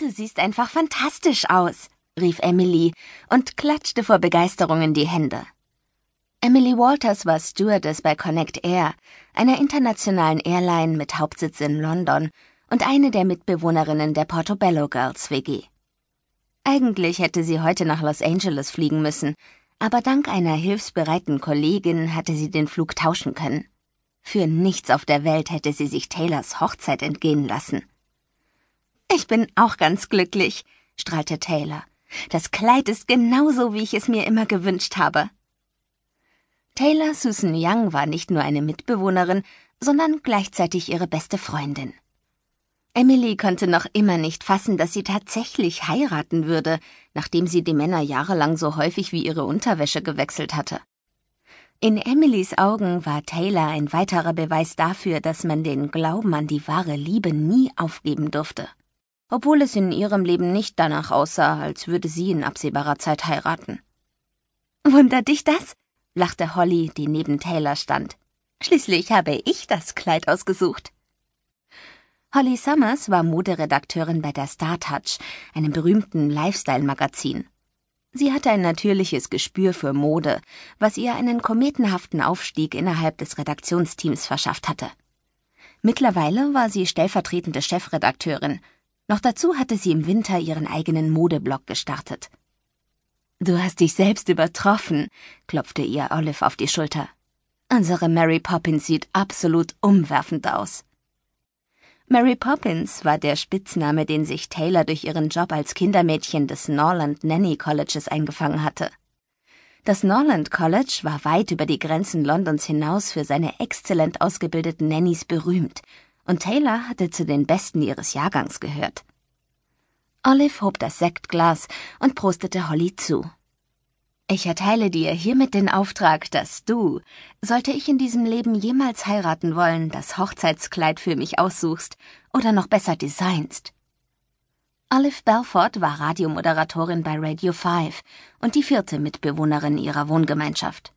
Du siehst einfach fantastisch aus, rief Emily und klatschte vor Begeisterung in die Hände. Emily Walters war Stewardess bei Connect Air, einer internationalen Airline mit Hauptsitz in London und eine der Mitbewohnerinnen der Portobello Girls WG. Eigentlich hätte sie heute nach Los Angeles fliegen müssen, aber dank einer hilfsbereiten Kollegin hatte sie den Flug tauschen können. Für nichts auf der Welt hätte sie sich Taylors Hochzeit entgehen lassen. Ich bin auch ganz glücklich, strahlte Taylor. Das Kleid ist genauso, wie ich es mir immer gewünscht habe. Taylor Susan Young war nicht nur eine Mitbewohnerin, sondern gleichzeitig ihre beste Freundin. Emily konnte noch immer nicht fassen, dass sie tatsächlich heiraten würde, nachdem sie die Männer jahrelang so häufig wie ihre Unterwäsche gewechselt hatte. In Emilys Augen war Taylor ein weiterer Beweis dafür, dass man den Glauben an die wahre Liebe nie aufgeben durfte. Obwohl es in ihrem Leben nicht danach aussah, als würde sie in absehbarer Zeit heiraten. Wundert dich das? lachte Holly, die neben Taylor stand. Schließlich habe ich das Kleid ausgesucht. Holly Summers war Moderedakteurin bei der StarTouch, einem berühmten Lifestyle-Magazin. Sie hatte ein natürliches Gespür für Mode, was ihr einen kometenhaften Aufstieg innerhalb des Redaktionsteams verschafft hatte. Mittlerweile war sie stellvertretende Chefredakteurin. Noch dazu hatte sie im Winter ihren eigenen Modeblog gestartet. Du hast dich selbst übertroffen, klopfte ihr Olive auf die Schulter. Unsere Mary Poppins sieht absolut umwerfend aus. Mary Poppins war der Spitzname, den sich Taylor durch ihren Job als Kindermädchen des Norland Nanny Colleges eingefangen hatte. Das Norland College war weit über die Grenzen Londons hinaus für seine exzellent ausgebildeten Nannies berühmt, und Taylor hatte zu den Besten ihres Jahrgangs gehört. Olive hob das Sektglas und prostete Holly zu. Ich erteile dir hiermit den Auftrag, dass du, sollte ich in diesem Leben jemals heiraten wollen, das Hochzeitskleid für mich aussuchst oder noch besser designst. Olive Belfort war Radiomoderatorin bei Radio 5 und die vierte Mitbewohnerin ihrer Wohngemeinschaft.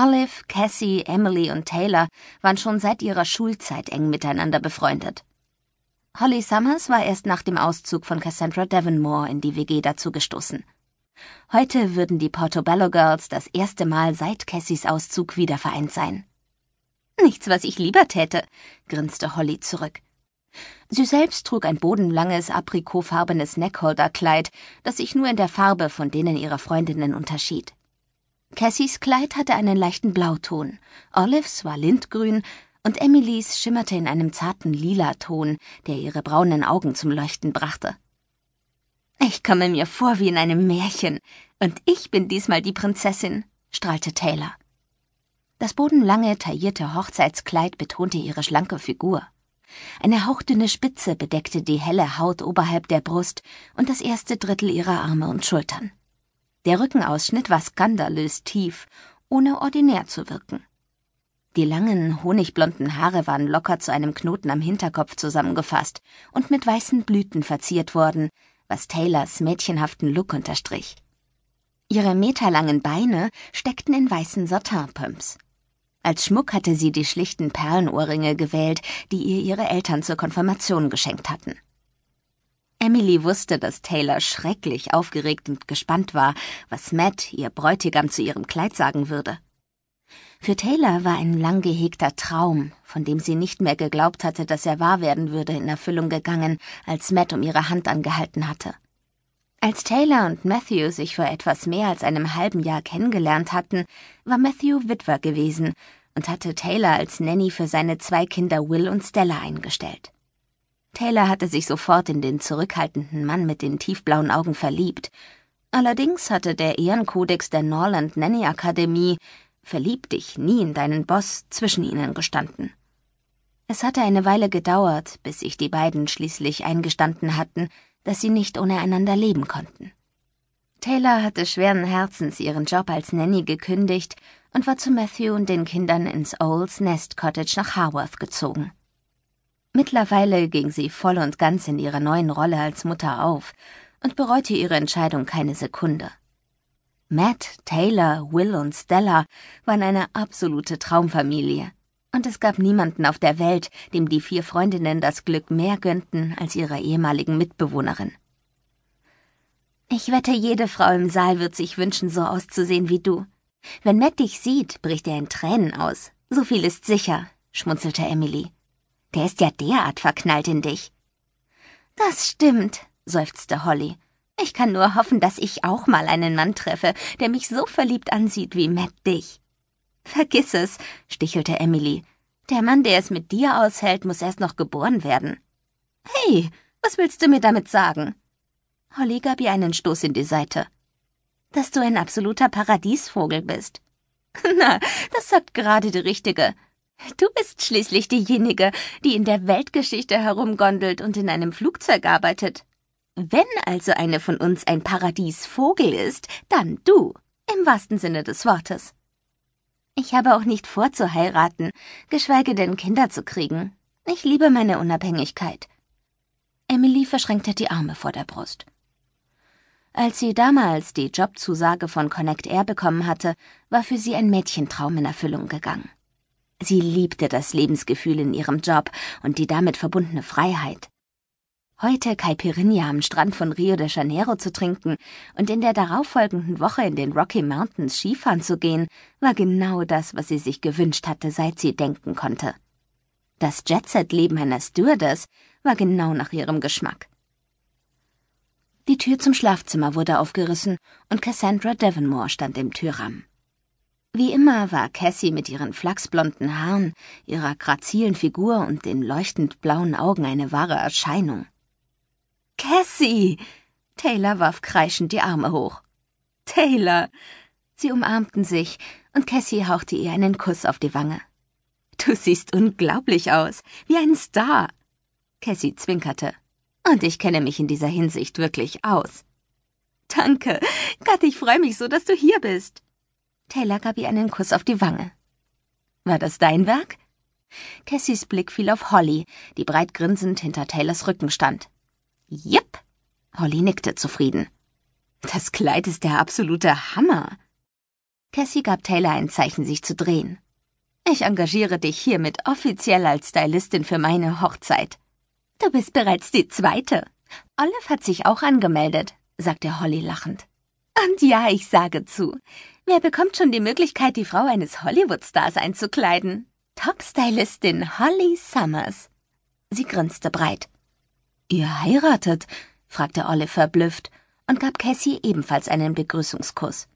Olive, Cassie, Emily und Taylor waren schon seit ihrer Schulzeit eng miteinander befreundet. Holly Summers war erst nach dem Auszug von Cassandra Devonmore in die WG dazugestoßen. Heute würden die Portobello Girls das erste Mal seit Cassies Auszug wieder vereint sein. Nichts, was ich lieber täte, grinste Holly zurück. Sie selbst trug ein bodenlanges, aprikotfarbenes Neckholderkleid, das sich nur in der Farbe von denen ihrer Freundinnen unterschied. Cassies Kleid hatte einen leichten Blauton, Olives war lindgrün und Emilys schimmerte in einem zarten lila Ton, der ihre braunen Augen zum Leuchten brachte. Ich komme mir vor wie in einem Märchen, und ich bin diesmal die Prinzessin, strahlte Taylor. Das bodenlange, taillierte Hochzeitskleid betonte ihre schlanke Figur. Eine hauchdünne Spitze bedeckte die helle Haut oberhalb der Brust und das erste Drittel ihrer Arme und Schultern. Der Rückenausschnitt war skandalös tief, ohne ordinär zu wirken. Die langen, honigblonden Haare waren locker zu einem Knoten am Hinterkopf zusammengefasst und mit weißen Blüten verziert worden, was Taylors mädchenhaften Look unterstrich. Ihre meterlangen Beine steckten in weißen Satinpumps. Als Schmuck hatte sie die schlichten Perlenohrringe gewählt, die ihr ihre Eltern zur Konfirmation geschenkt hatten. Emily wusste, dass Taylor schrecklich aufgeregt und gespannt war, was Matt, ihr Bräutigam, zu ihrem Kleid sagen würde. Für Taylor war ein lang gehegter Traum, von dem sie nicht mehr geglaubt hatte, dass er wahr werden würde, in Erfüllung gegangen, als Matt um ihre Hand angehalten hatte. Als Taylor und Matthew sich vor etwas mehr als einem halben Jahr kennengelernt hatten, war Matthew Witwer gewesen und hatte Taylor als Nanny für seine zwei Kinder Will und Stella eingestellt. Taylor hatte sich sofort in den zurückhaltenden Mann mit den tiefblauen Augen verliebt. Allerdings hatte der Ehrenkodex der Norland Nanny Akademie Verlieb dich nie in deinen Boss zwischen ihnen gestanden. Es hatte eine Weile gedauert, bis sich die beiden schließlich eingestanden hatten, dass sie nicht ohne einander leben konnten. Taylor hatte schweren Herzens ihren Job als Nanny gekündigt und war zu Matthew und den Kindern ins Owls Nest Cottage nach Haworth gezogen. Mittlerweile ging sie voll und ganz in ihrer neuen Rolle als Mutter auf und bereute ihre Entscheidung keine Sekunde. Matt, Taylor, Will und Stella waren eine absolute Traumfamilie. Und es gab niemanden auf der Welt, dem die vier Freundinnen das Glück mehr gönnten als ihrer ehemaligen Mitbewohnerin. Ich wette, jede Frau im Saal wird sich wünschen, so auszusehen wie du. Wenn Matt dich sieht, bricht er in Tränen aus. So viel ist sicher, schmunzelte Emily. Der ist ja derart verknallt in dich. Das stimmt, seufzte Holly. Ich kann nur hoffen, dass ich auch mal einen Mann treffe, der mich so verliebt ansieht wie Matt dich. Vergiss es, stichelte Emily. Der Mann, der es mit dir aushält, muss erst noch geboren werden. Hey, was willst du mir damit sagen? Holly gab ihr einen Stoß in die Seite. Dass du ein absoluter Paradiesvogel bist. Na, das sagt gerade die Richtige. Du bist schließlich diejenige, die in der Weltgeschichte herumgondelt und in einem Flugzeug arbeitet. Wenn also eine von uns ein Paradiesvogel ist, dann du, im wahrsten Sinne des Wortes. Ich habe auch nicht vor zu heiraten, geschweige denn Kinder zu kriegen. Ich liebe meine Unabhängigkeit. Emily verschränkte die Arme vor der Brust. Als sie damals die Jobzusage von Connect Air bekommen hatte, war für sie ein Mädchentraum in Erfüllung gegangen. Sie liebte das Lebensgefühl in ihrem Job und die damit verbundene Freiheit. Heute Caipirinha am Strand von Rio de Janeiro zu trinken und in der darauffolgenden Woche in den Rocky Mountains Skifahren zu gehen, war genau das, was sie sich gewünscht hatte, seit sie denken konnte. Das Jetset-Leben einer Stewardess war genau nach ihrem Geschmack. Die Tür zum Schlafzimmer wurde aufgerissen und Cassandra Devonmore stand im Türrahmen. Wie immer war Cassie mit ihren flachsblonden Haaren, ihrer grazilen Figur und den leuchtend blauen Augen eine wahre Erscheinung. Cassie! Taylor warf kreischend die Arme hoch. Taylor! Sie umarmten sich, und Cassie hauchte ihr einen Kuss auf die Wange. Du siehst unglaublich aus, wie ein Star. Cassie zwinkerte. Und ich kenne mich in dieser Hinsicht wirklich aus. Danke. Gott, ich freue mich so, dass du hier bist. Taylor gab ihr einen Kuss auf die Wange. War das dein Werk? Cassies Blick fiel auf Holly, die breit grinsend hinter Taylors Rücken stand. Jep. Holly nickte zufrieden. Das Kleid ist der absolute Hammer. Cassie gab Taylor ein Zeichen, sich zu drehen. Ich engagiere dich hiermit offiziell als Stylistin für meine Hochzeit. Du bist bereits die zweite. Olive hat sich auch angemeldet, sagte Holly lachend. Und ja, ich sage zu. Wer bekommt schon die Möglichkeit, die Frau eines Hollywood-Stars einzukleiden? Top-Stylistin Holly Summers. Sie grinste breit. Ihr heiratet? fragte Olive verblüfft und gab Cassie ebenfalls einen Begrüßungskuss.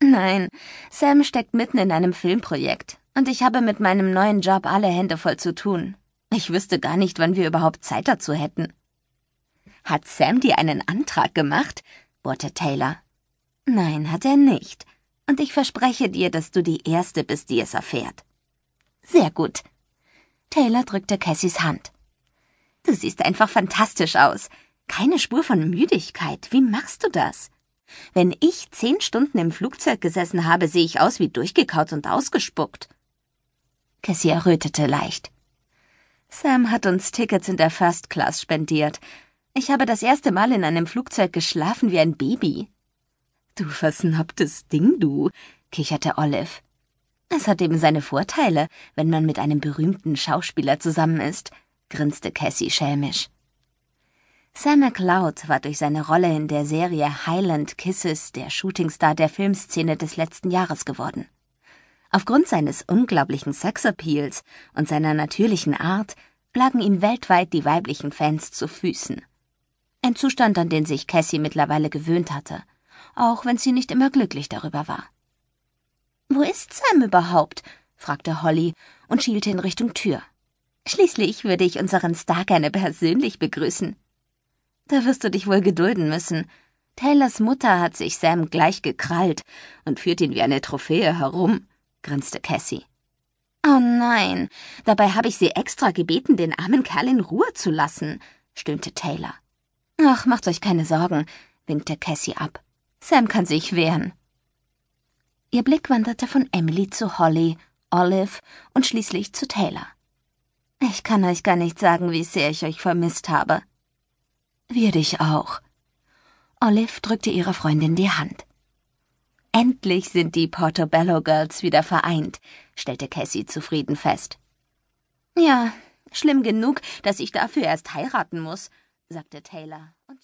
Nein, Sam steckt mitten in einem Filmprojekt und ich habe mit meinem neuen Job alle Hände voll zu tun. Ich wüsste gar nicht, wann wir überhaupt Zeit dazu hätten. Hat Sam dir einen Antrag gemacht? Bohrte Taylor. Nein, hat er nicht. Und ich verspreche dir, dass du die Erste bist, die es erfährt. Sehr gut. Taylor drückte Cassies Hand. Du siehst einfach fantastisch aus. Keine Spur von Müdigkeit. Wie machst du das? Wenn ich zehn Stunden im Flugzeug gesessen habe, sehe ich aus wie durchgekaut und ausgespuckt. Cassie errötete leicht. Sam hat uns Tickets in der First Class spendiert. Ich habe das erste Mal in einem Flugzeug geschlafen wie ein Baby. Du versnobtes Ding, du, kicherte Olive. Es hat eben seine Vorteile, wenn man mit einem berühmten Schauspieler zusammen ist grinste Cassie schelmisch. Sam McLeod war durch seine Rolle in der Serie Highland Kisses der Shootingstar der Filmszene des letzten Jahres geworden. Aufgrund seines unglaublichen Sexappeals und seiner natürlichen Art lagen ihm weltweit die weiblichen Fans zu Füßen. Ein Zustand, an den sich Cassie mittlerweile gewöhnt hatte, auch wenn sie nicht immer glücklich darüber war. Wo ist Sam überhaupt? fragte Holly und schielte in Richtung Tür. Schließlich würde ich unseren Star gerne persönlich begrüßen. Da wirst du dich wohl gedulden müssen. Taylors Mutter hat sich Sam gleich gekrallt und führt ihn wie eine Trophäe herum, grinste Cassie. Oh nein, dabei habe ich sie extra gebeten, den armen Kerl in Ruhe zu lassen, stöhnte Taylor. Ach, macht euch keine Sorgen, winkte Cassie ab. Sam kann sich wehren. Ihr Blick wanderte von Emily zu Holly, Olive und schließlich zu Taylor. Ich kann euch gar nicht sagen, wie sehr ich euch vermisst habe. Wir dich auch. Olive drückte ihrer Freundin die Hand. Endlich sind die Portobello Girls wieder vereint, stellte Cassie zufrieden fest. Ja, schlimm genug, dass ich dafür erst heiraten muss, sagte Taylor und